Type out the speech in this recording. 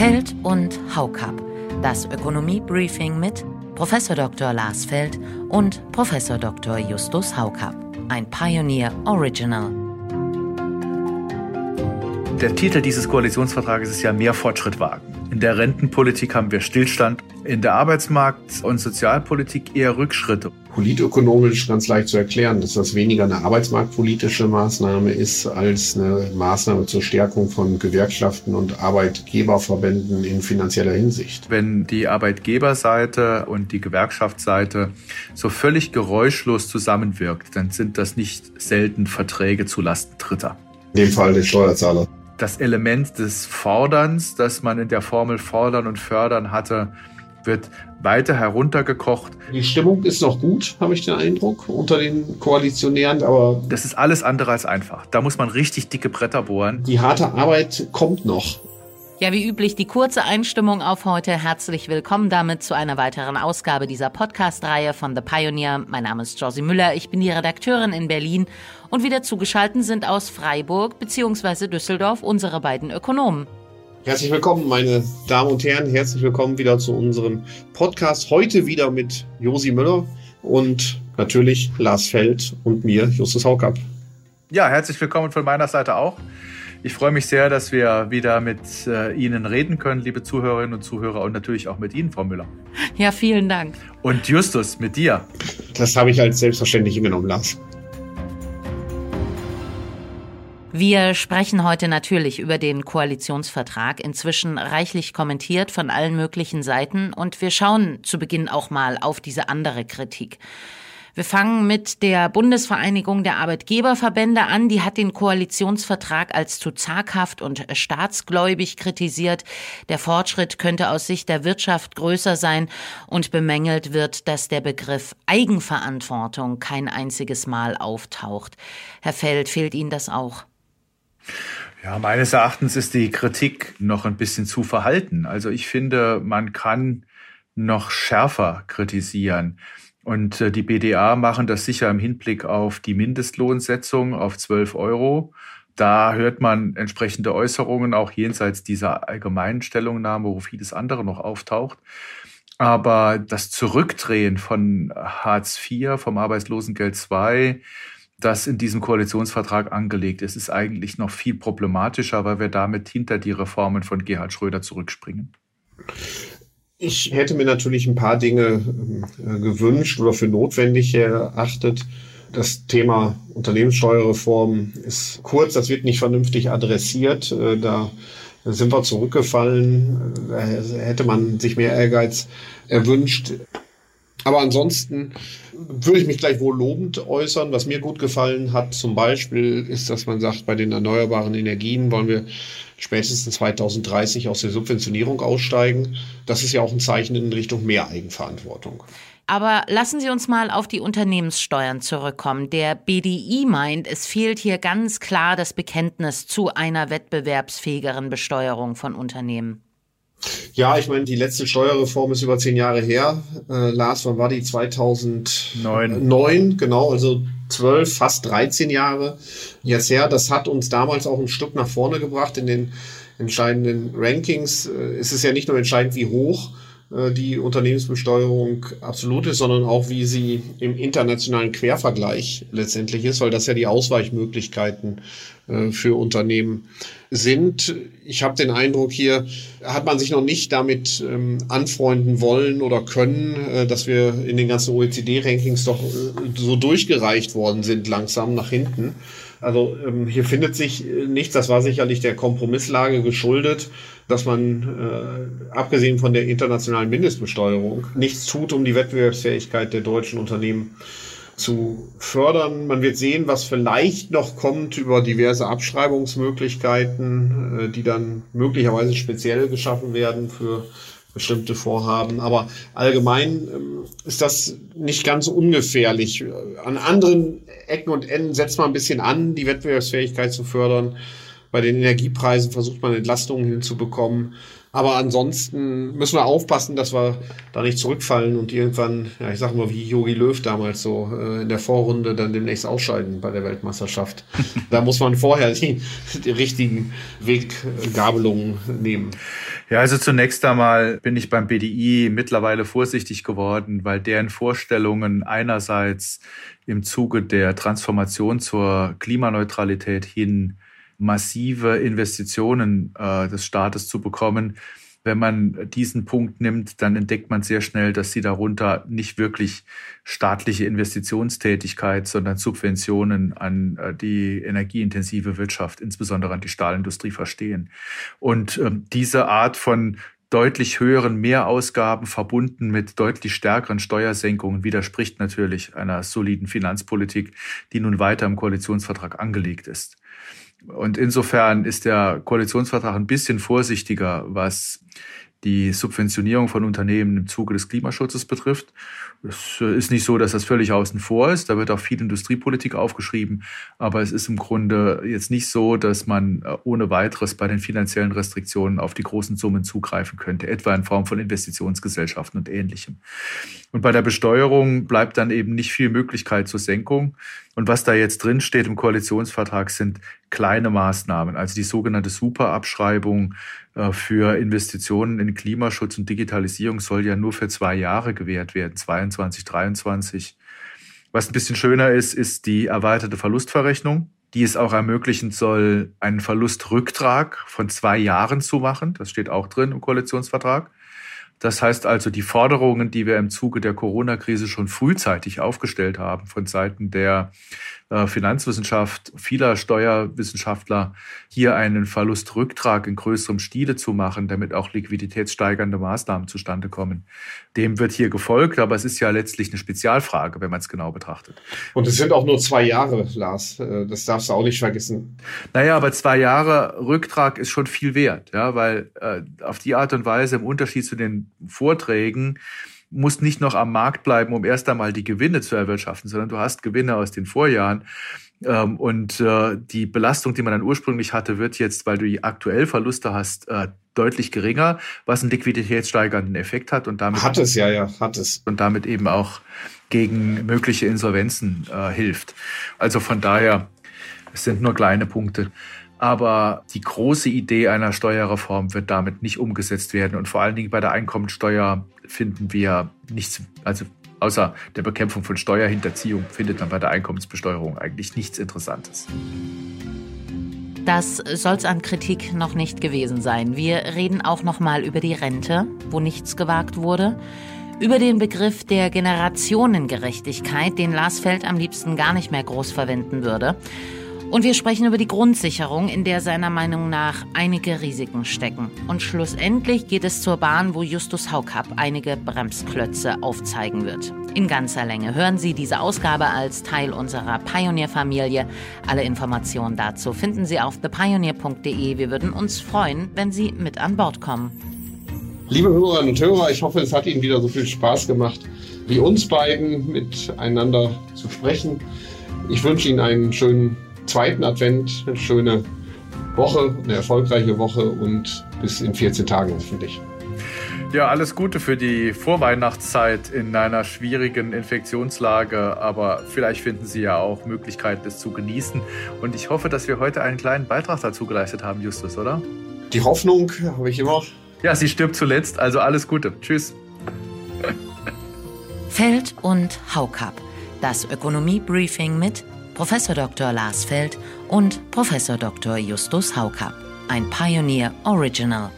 Feld und Haukap. Das Ökonomie-Briefing mit Prof. Dr. Lars Feld und Prof. Dr. Justus Haukap. Ein Pioneer Original. Der Titel dieses Koalitionsvertrages ist ja mehr Fortschritt wagen. In der Rentenpolitik haben wir Stillstand, in der Arbeitsmarkt- und Sozialpolitik eher Rückschritte. Politökonomisch ganz leicht zu erklären, dass das weniger eine arbeitsmarktpolitische Maßnahme ist als eine Maßnahme zur Stärkung von Gewerkschaften und Arbeitgeberverbänden in finanzieller Hinsicht. Wenn die Arbeitgeberseite und die Gewerkschaftsseite so völlig geräuschlos zusammenwirkt, dann sind das nicht selten Verträge zu Lasten Dritter. In dem Fall des Steuerzahlers das Element des Forderns, das man in der Formel fordern und fördern hatte, wird weiter heruntergekocht. Die Stimmung ist noch gut, habe ich den Eindruck, unter den Koalitionären, aber. Das ist alles andere als einfach. Da muss man richtig dicke Bretter bohren. Die harte Arbeit kommt noch. Ja, wie üblich die kurze Einstimmung auf heute. Herzlich willkommen damit zu einer weiteren Ausgabe dieser Podcast-Reihe von The Pioneer. Mein Name ist Josie Müller, ich bin die Redakteurin in Berlin und wieder zugeschaltet sind aus Freiburg bzw. Düsseldorf unsere beiden Ökonomen. Herzlich willkommen, meine Damen und Herren. Herzlich willkommen wieder zu unserem Podcast. Heute wieder mit Josi Müller und natürlich Lars Feld und mir, Justus Haukapp. Ja, herzlich willkommen von meiner Seite auch. Ich freue mich sehr, dass wir wieder mit äh, Ihnen reden können, liebe Zuhörerinnen und Zuhörer, und natürlich auch mit Ihnen, Frau Müller. Ja, vielen Dank. Und Justus, mit dir. Das habe ich als selbstverständlich genommen, Lars. Wir sprechen heute natürlich über den Koalitionsvertrag, inzwischen reichlich kommentiert von allen möglichen Seiten, und wir schauen zu Beginn auch mal auf diese andere Kritik. Wir fangen mit der Bundesvereinigung der Arbeitgeberverbände an. Die hat den Koalitionsvertrag als zu zaghaft und staatsgläubig kritisiert. Der Fortschritt könnte aus Sicht der Wirtschaft größer sein und bemängelt wird, dass der Begriff Eigenverantwortung kein einziges Mal auftaucht. Herr Feld, fehlt Ihnen das auch? Ja, meines Erachtens ist die Kritik noch ein bisschen zu verhalten. Also ich finde, man kann noch schärfer kritisieren. Und äh, die BDA machen das sicher im Hinblick auf die Mindestlohnsetzung auf 12 Euro. Da hört man entsprechende Äußerungen auch jenseits dieser allgemeinen Stellungnahme, wo vieles andere noch auftaucht. Aber das Zurückdrehen von Hartz IV, vom Arbeitslosengeld II, das in diesem Koalitionsvertrag angelegt ist, ist eigentlich noch viel problematischer, weil wir damit hinter die Reformen von Gerhard Schröder zurückspringen. Ich hätte mir natürlich ein paar Dinge äh, gewünscht oder für notwendig erachtet. Das Thema Unternehmenssteuerreform ist kurz, das wird nicht vernünftig adressiert. Äh, da sind wir zurückgefallen. Da hätte man sich mehr Ehrgeiz erwünscht. Aber ansonsten würde ich mich gleich wohl lobend äußern. Was mir gut gefallen hat zum Beispiel ist, dass man sagt, bei den erneuerbaren Energien wollen wir spätestens 2030 aus der Subventionierung aussteigen. Das ist ja auch ein Zeichen in Richtung mehr Eigenverantwortung. Aber lassen Sie uns mal auf die Unternehmenssteuern zurückkommen. Der BDI meint, es fehlt hier ganz klar das Bekenntnis zu einer wettbewerbsfähigeren Besteuerung von Unternehmen. Ja, ich meine, die letzte Steuerreform ist über zehn Jahre her. Äh, Lars, wann war die? 2009. Neun, genau, also zwölf, fast 13 Jahre jetzt her. Das hat uns damals auch ein Stück nach vorne gebracht in den entscheidenden Rankings. Äh, es ist ja nicht nur entscheidend, wie hoch die Unternehmensbesteuerung absolut ist, sondern auch wie sie im internationalen Quervergleich letztendlich ist, weil das ja die Ausweichmöglichkeiten äh, für Unternehmen sind. Ich habe den Eindruck, hier hat man sich noch nicht damit ähm, anfreunden wollen oder können, äh, dass wir in den ganzen OECD-Rankings doch so durchgereicht worden sind, langsam nach hinten. Also ähm, hier findet sich nichts, das war sicherlich der Kompromisslage geschuldet dass man äh, abgesehen von der internationalen Mindestbesteuerung nichts tut, um die Wettbewerbsfähigkeit der deutschen Unternehmen zu fördern. Man wird sehen, was vielleicht noch kommt über diverse Abschreibungsmöglichkeiten, äh, die dann möglicherweise speziell geschaffen werden für bestimmte Vorhaben. Aber allgemein ähm, ist das nicht ganz ungefährlich. An anderen Ecken und Enden setzt man ein bisschen an, die Wettbewerbsfähigkeit zu fördern. Bei den Energiepreisen versucht man Entlastungen hinzubekommen. Aber ansonsten müssen wir aufpassen, dass wir da nicht zurückfallen und irgendwann, ja, ich sag mal, wie Jogi Löw damals so äh, in der Vorrunde dann demnächst ausscheiden bei der Weltmeisterschaft. da muss man vorher die, die richtigen Weggabelungen nehmen. Ja, also zunächst einmal bin ich beim BDI mittlerweile vorsichtig geworden, weil deren Vorstellungen einerseits im Zuge der Transformation zur Klimaneutralität hin massive Investitionen äh, des Staates zu bekommen, wenn man diesen Punkt nimmt, dann entdeckt man sehr schnell, dass sie darunter nicht wirklich staatliche Investitionstätigkeit, sondern Subventionen an äh, die energieintensive Wirtschaft, insbesondere an die Stahlindustrie verstehen. Und ähm, diese Art von deutlich höheren Mehrausgaben verbunden mit deutlich stärkeren Steuersenkungen widerspricht natürlich einer soliden Finanzpolitik, die nun weiter im Koalitionsvertrag angelegt ist. Und insofern ist der Koalitionsvertrag ein bisschen vorsichtiger, was die Subventionierung von Unternehmen im Zuge des Klimaschutzes betrifft. Es ist nicht so, dass das völlig außen vor ist. Da wird auch viel Industriepolitik aufgeschrieben. Aber es ist im Grunde jetzt nicht so, dass man äh, ohne weiteres bei den finanziellen Restriktionen auf die großen Summen zugreifen könnte, etwa in Form von Investitionsgesellschaften und Ähnlichem. Und bei der Besteuerung bleibt dann eben nicht viel Möglichkeit zur Senkung. Und was da jetzt drin steht im Koalitionsvertrag sind kleine Maßnahmen, also die sogenannte Superabschreibung äh, für Investitionen in Klimaschutz und Digitalisierung soll ja nur für zwei Jahre gewährt werden, 22, 23. Was ein bisschen schöner ist, ist die erweiterte Verlustverrechnung, die es auch ermöglichen soll, einen Verlustrücktrag von zwei Jahren zu machen. Das steht auch drin im Koalitionsvertrag. Das heißt also, die Forderungen, die wir im Zuge der Corona-Krise schon frühzeitig aufgestellt haben von Seiten der äh, Finanzwissenschaft, vieler Steuerwissenschaftler, hier einen Verlustrücktrag in größerem Stile zu machen, damit auch liquiditätssteigernde Maßnahmen zustande kommen. Dem wird hier gefolgt, aber es ist ja letztlich eine Spezialfrage, wenn man es genau betrachtet. Und es sind auch nur zwei Jahre, Lars. Äh, das darfst du auch nicht vergessen. Naja, aber zwei Jahre Rücktrag ist schon viel wert, ja, weil äh, auf die Art und Weise im Unterschied zu den Vorträgen musst nicht noch am Markt bleiben, um erst einmal die Gewinne zu erwirtschaften, sondern du hast Gewinne aus den Vorjahren. Ähm, und äh, die Belastung, die man dann ursprünglich hatte, wird jetzt, weil du aktuell Verluste hast, äh, deutlich geringer, was einen liquiditätssteigernden Effekt hat und damit hat es ja ja hat es und damit eben auch gegen mögliche Insolvenzen äh, hilft. Also von daher es sind nur kleine Punkte. Aber die große Idee einer Steuerreform wird damit nicht umgesetzt werden. Und vor allen Dingen bei der Einkommensteuer finden wir nichts, also außer der Bekämpfung von Steuerhinterziehung findet man bei der Einkommensbesteuerung eigentlich nichts Interessantes. Das soll's an Kritik noch nicht gewesen sein. Wir reden auch noch mal über die Rente, wo nichts gewagt wurde, über den Begriff der Generationengerechtigkeit, den Lars Feld am liebsten gar nicht mehr groß verwenden würde. Und wir sprechen über die Grundsicherung, in der seiner Meinung nach einige Risiken stecken. Und schlussendlich geht es zur Bahn, wo Justus Haukapp einige Bremsklötze aufzeigen wird. In ganzer Länge hören Sie diese Ausgabe als Teil unserer Pioneer-Familie. Alle Informationen dazu finden Sie auf thepioneer.de. Wir würden uns freuen, wenn Sie mit an Bord kommen. Liebe Hörerinnen und Hörer, ich hoffe, es hat Ihnen wieder so viel Spaß gemacht, wie uns beiden miteinander zu sprechen. Ich wünsche Ihnen einen schönen zweiten Advent eine schöne Woche, eine erfolgreiche Woche und bis in 14 Tagen hoffentlich. Ja, alles Gute für die Vorweihnachtszeit in einer schwierigen Infektionslage, aber vielleicht finden Sie ja auch Möglichkeiten, es zu genießen. Und ich hoffe, dass wir heute einen kleinen Beitrag dazu geleistet haben, Justus, oder? Die Hoffnung habe ich immer. Ja, sie stirbt zuletzt, also alles Gute. Tschüss. Feld und Haukap. Das Ökonomie-Briefing mit Professor Dr. Lars Feld und Professor Dr. Justus Haukapp. Ein Pioneer Original.